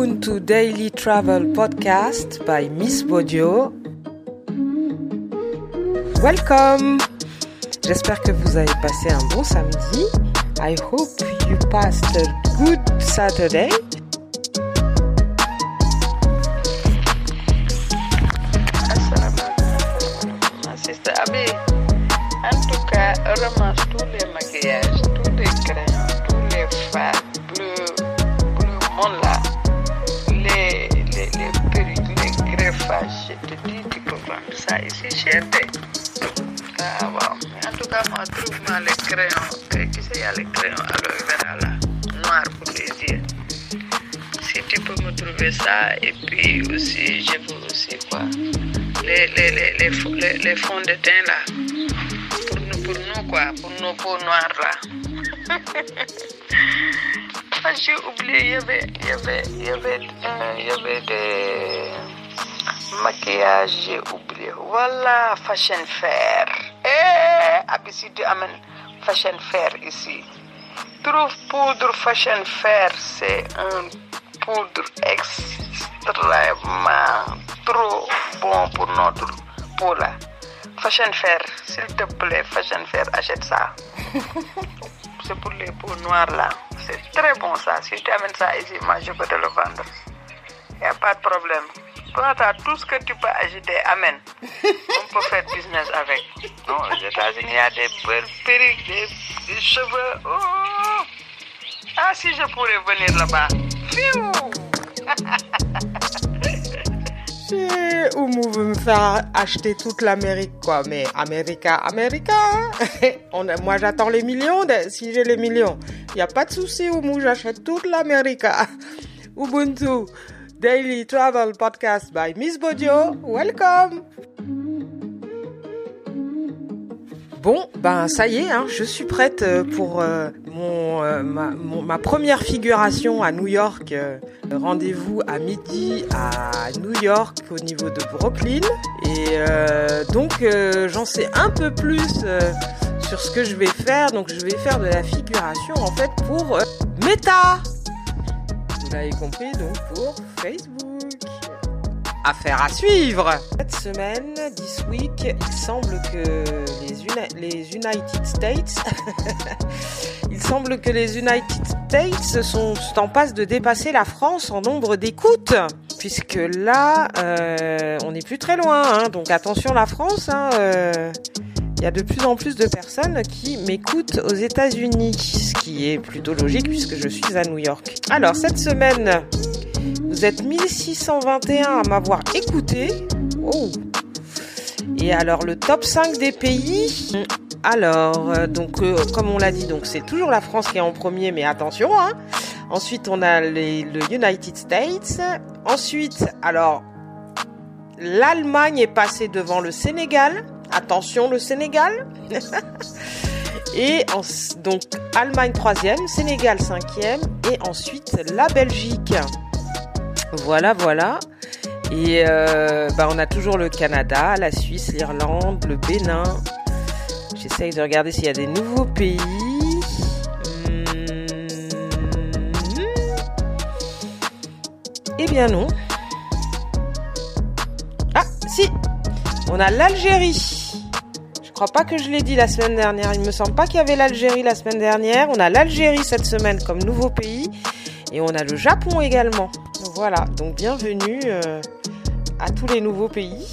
Ubuntu Daily Travel Podcast by Miss Bodio. Welcome! J'espère que vous avez passé un bon samedi. I hope you passed a good Saturday. 17. Ah, bon. En tout cas, moi, trouve-moi les crayons. Tu sais, il les crayons aloe là, noir pour les yeux. Si tu peux me trouver ça, et puis aussi, je veux aussi quoi. Les, les, les, les, les fonds de teint là, pour nous, pour nous quoi, pour nos peaux noires là. J'ai oublié, y avait, il y avait, il y avait, il y avait des maquillages, j'ai oublié. Voilà, Fashion Fair. Eh, Abissi, tu amènes Fashion Fair ici. Trouve poudre Fashion Fair, c'est un poudre extrêmement trop bon pour notre peau là. Fashion Fair, s'il te plaît, Fashion Fair, achète ça. c'est pour les peaux noires là. C'est très bon ça. Si tu amènes ça ici, moi je peux te le vendre. Il n'y a pas de problème. Toi, t'as tout ce que tu peux acheter, amène. On peut faire business avec. Non, aux États-Unis, il y a des belles perruques, des, des cheveux. Oh. Ah, si je pourrais venir là-bas. Et Oumou veut me faire acheter toute l'Amérique, quoi. Mais America, America. On a- moi, j'attends les millions. de- si j'ai les millions, il n'y a pas de souci, Oumou. J'achète toute l'Amérique. Ubuntu Daily Travel Podcast by Miss Bodio. Welcome. Bon, ben ça y est, hein, je suis prête euh, pour euh, euh, ma, première figuration à New York. Rendez-vous à midi à New York au niveau de Brooklyn. Et donc j'en sais un peu plus sur ce que je vais faire. Donc je vais faire de la figuration en fait pour Meta. Vous l'avez compris, donc pour Facebook. Affaire à suivre. Cette semaine, this week, il semble que les, Uni- les United States, il semble que les United States sont en passe de dépasser la France en nombre d'écoutes, puisque là, euh, on n'est plus très loin. hein. donc attention la France. hein, euh, il y a de plus en plus de personnes qui m'écoutent aux États-Unis, ce qui est plutôt logique puisque je suis à New York. Alors cette semaine, vous êtes 1621 à m'avoir écouté. Oh. Et alors le top 5 des pays. Alors euh, donc euh, comme on l'a dit c'est toujours la France qui est en premier mais attention hein. Ensuite on a les, le United States. Ensuite alors l'Allemagne est passée devant le Sénégal. Attention le Sénégal. Et donc Allemagne troisième, Sénégal cinquième et ensuite la Belgique. Voilà, voilà. Et euh, bah, on a toujours le Canada, la Suisse, l'Irlande, le Bénin. J'essaye de regarder s'il y a des nouveaux pays. Hmm. Eh bien non. Ah, si. On a l'Algérie. Crois pas que je l'ai dit la semaine dernière. Il me semble pas qu'il y avait l'Algérie la semaine dernière. On a l'Algérie cette semaine comme nouveau pays. Et on a le Japon également. Voilà, donc bienvenue euh, à tous les nouveaux pays.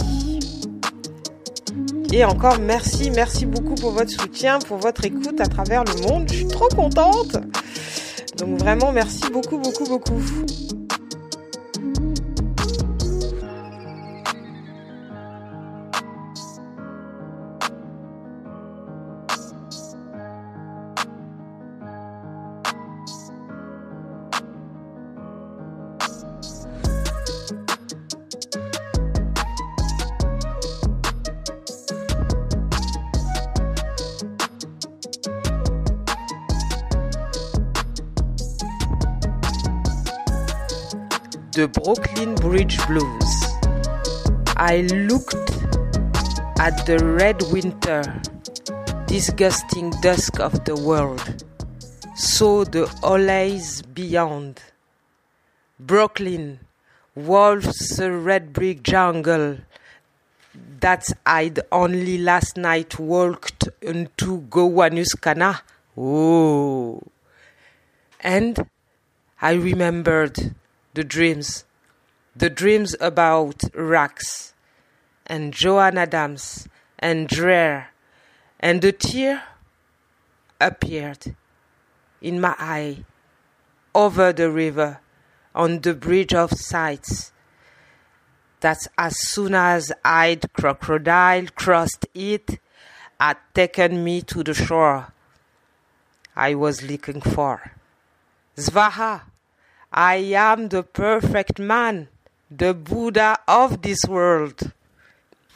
Et encore merci, merci beaucoup pour votre soutien, pour votre écoute à travers le monde. Je suis trop contente. Donc vraiment merci beaucoup, beaucoup, beaucoup. The Brooklyn Bridge Blues. I looked at the red winter, disgusting dusk of the world, saw the allays beyond. Brooklyn, wolves, a red brick jungle that I'd only last night walked into Gowanuskana. Oh. And I remembered the dreams, the dreams about Rax and Joan Adams and Dreher, and the tear appeared in my eye over the river on the bridge of sights that as soon as I'd crocodile crossed it had taken me to the shore I was looking for. Svaha, I am the perfect man, the Buddha of this world.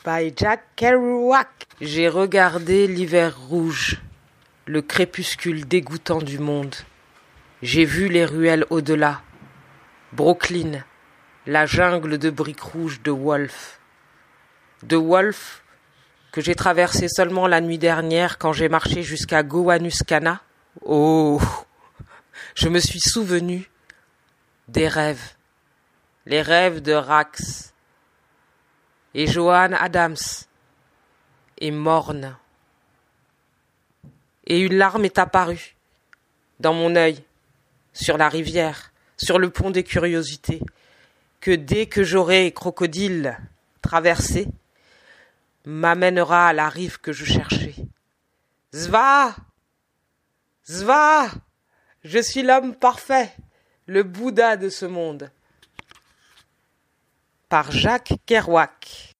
By Jack Kerouac. J'ai regardé l'hiver rouge, le crépuscule dégoûtant du monde. J'ai vu les ruelles au-delà. Brooklyn, la jungle de briques rouges de Wolf. De Wolf que j'ai traversé seulement la nuit dernière quand j'ai marché jusqu'à Gowanuskana. Oh, je me suis souvenu des rêves, les rêves de Rax et Joan Adams et Morne. Et une larme est apparue dans mon œil, sur la rivière, sur le pont des curiosités, que dès que j'aurai crocodile traversé, m'amènera à la rive que je cherchais. Zva! Zva! Je suis l'homme parfait, le Bouddha de ce monde. Par Jacques Kerouac.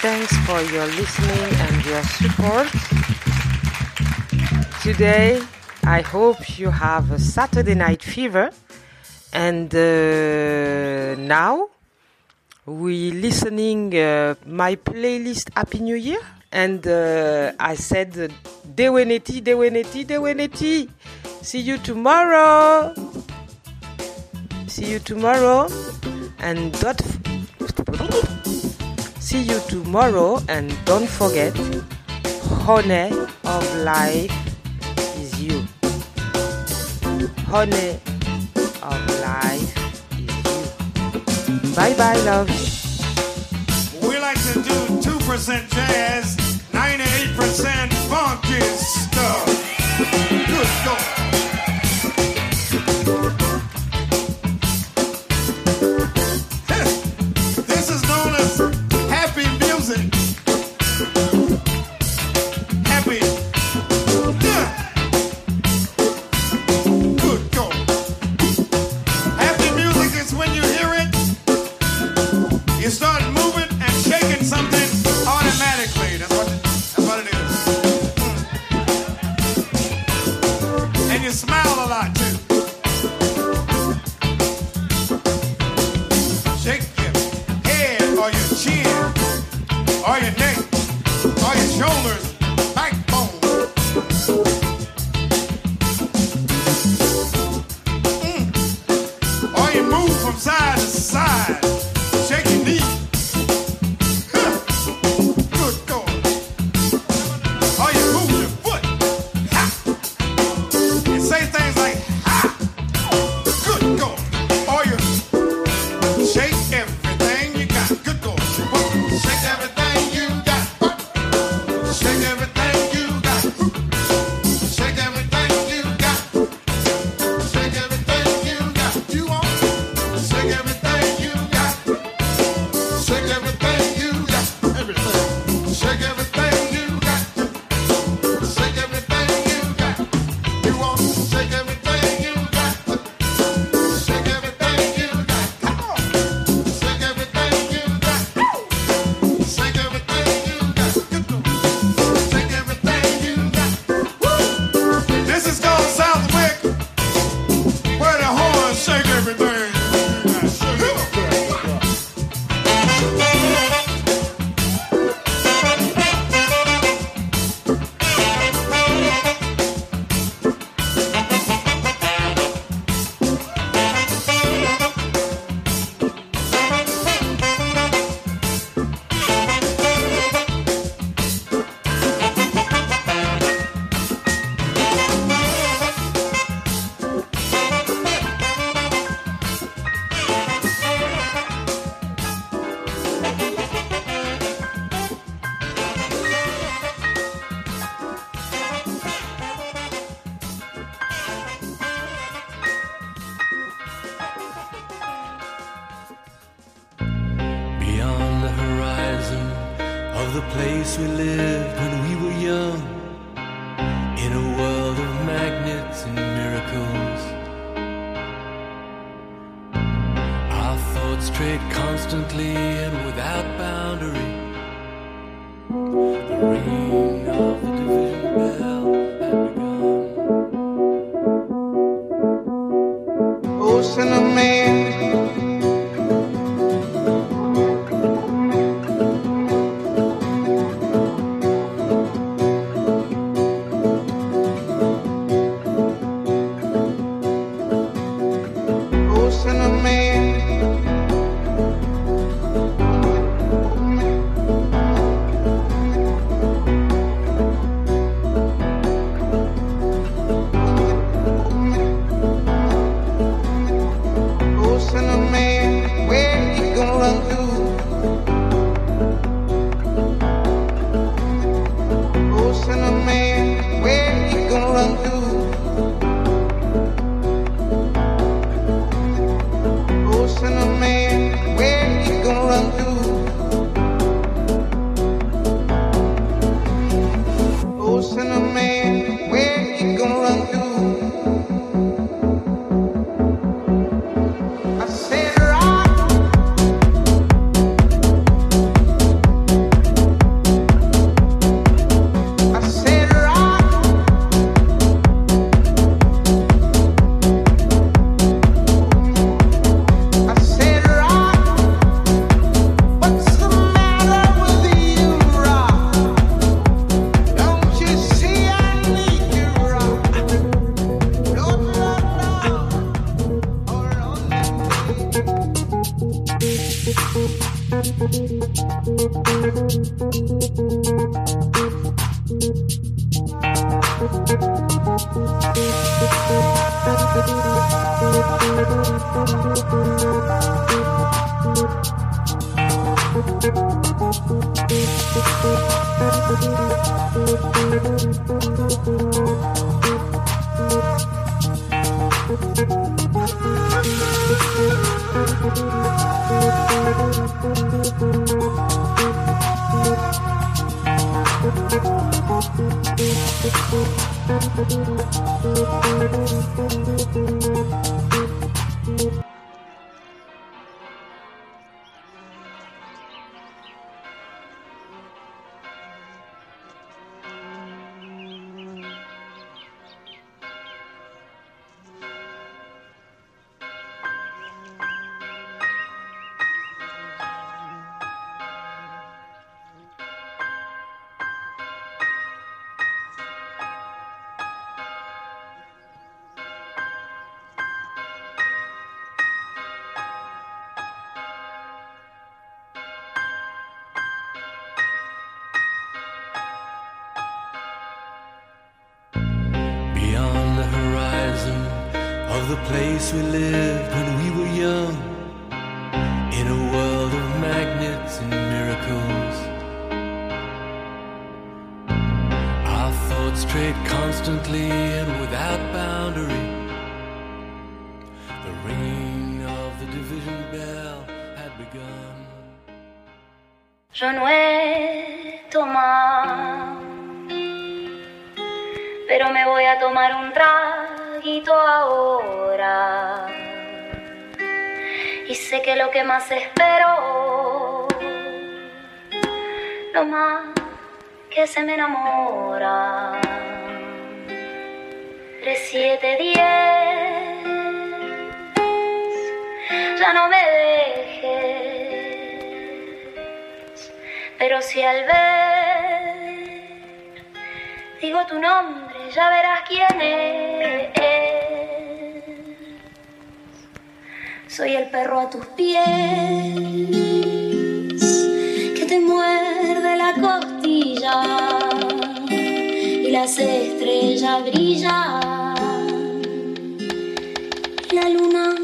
Thanks for your listening and your support. Today, I hope you have a Saturday night fever. And uh, now, we listening uh, my playlist Happy New Year. And uh, I said, Deweneti, Deweneti, Deweneti. See you tomorrow. See you tomorrow. And don't. See you tomorrow. And don't forget, honey of life is you. Honey of life is you. Bye bye, love. We like to do 2% jazz, 98% funky stuff. Good God. When we were young. In a world of magnets and miracles. Our thoughts strayed constantly and without boundary. We lived when we were young. In a world of magnets and miracles. Our thoughts strayed constantly and without boundary. The ringing of the division bell had begun. Tomado, pero me voy a tomar un traguito ahora. Y sé que lo que más espero, lo más que se me enamora. Tres, siete, diez, ya no me dejes pero si al ver digo tu nombre, ya verás quién es. Soy el perro a tus pies que te muerde la costilla y las estrellas brillan. Y la luna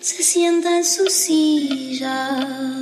se sienta en su silla.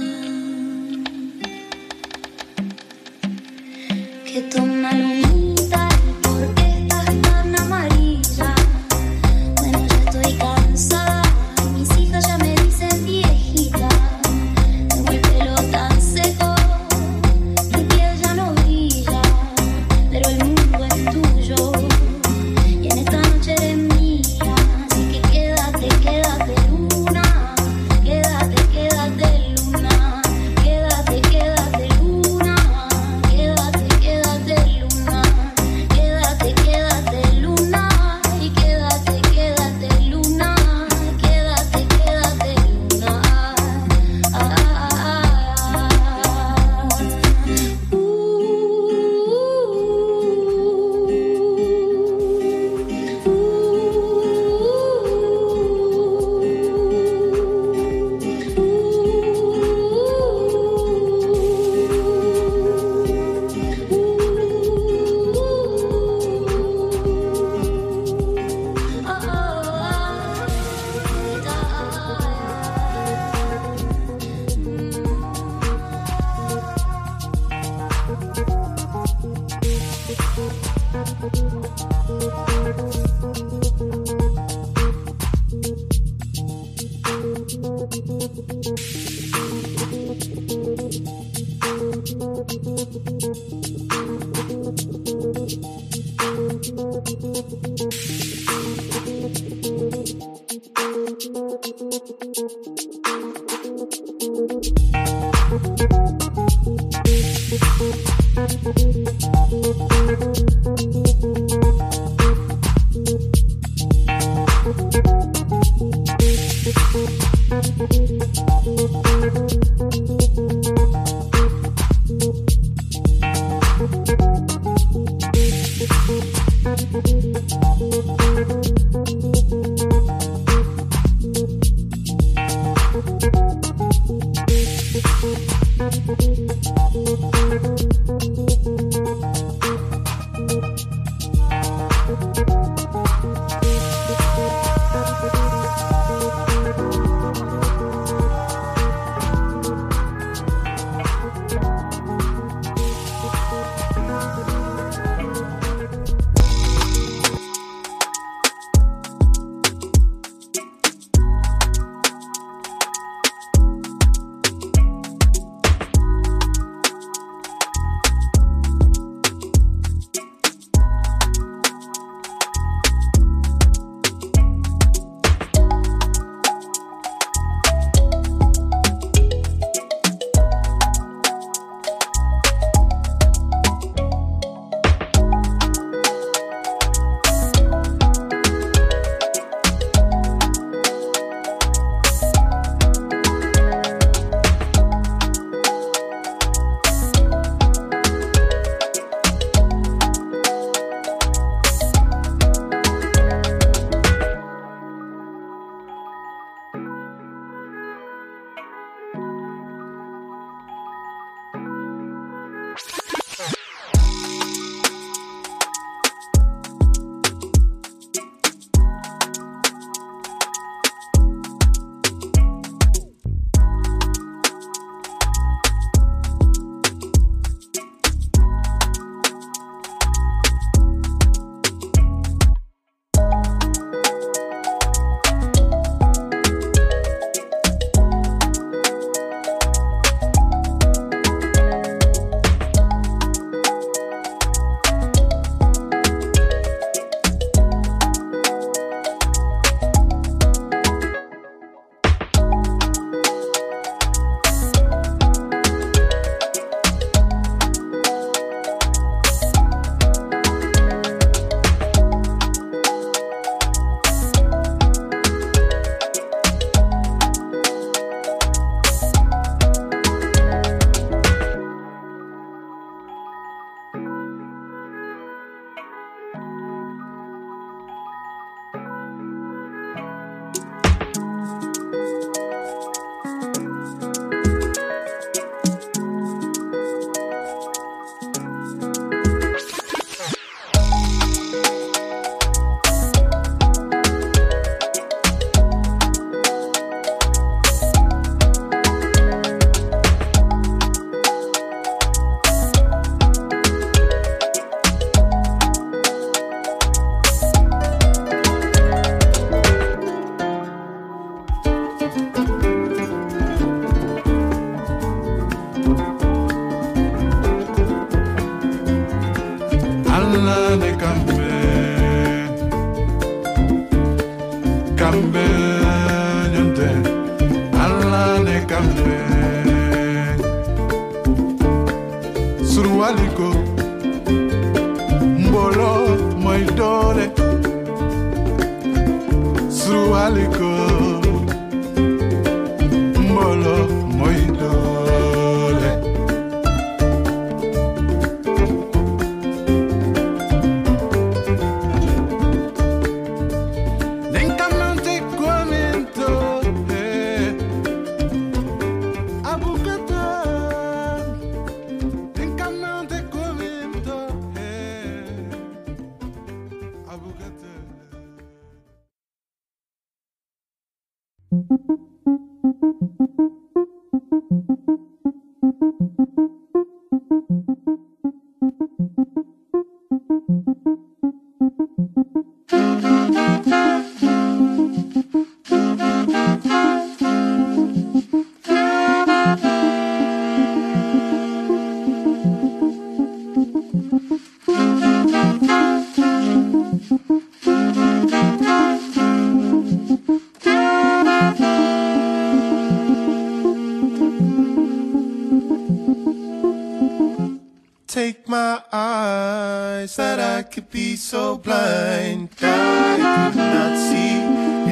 Take my eyes that I could be so blind. I could not see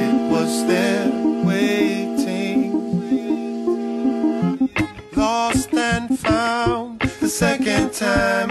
it was there waiting. Lost and found the second time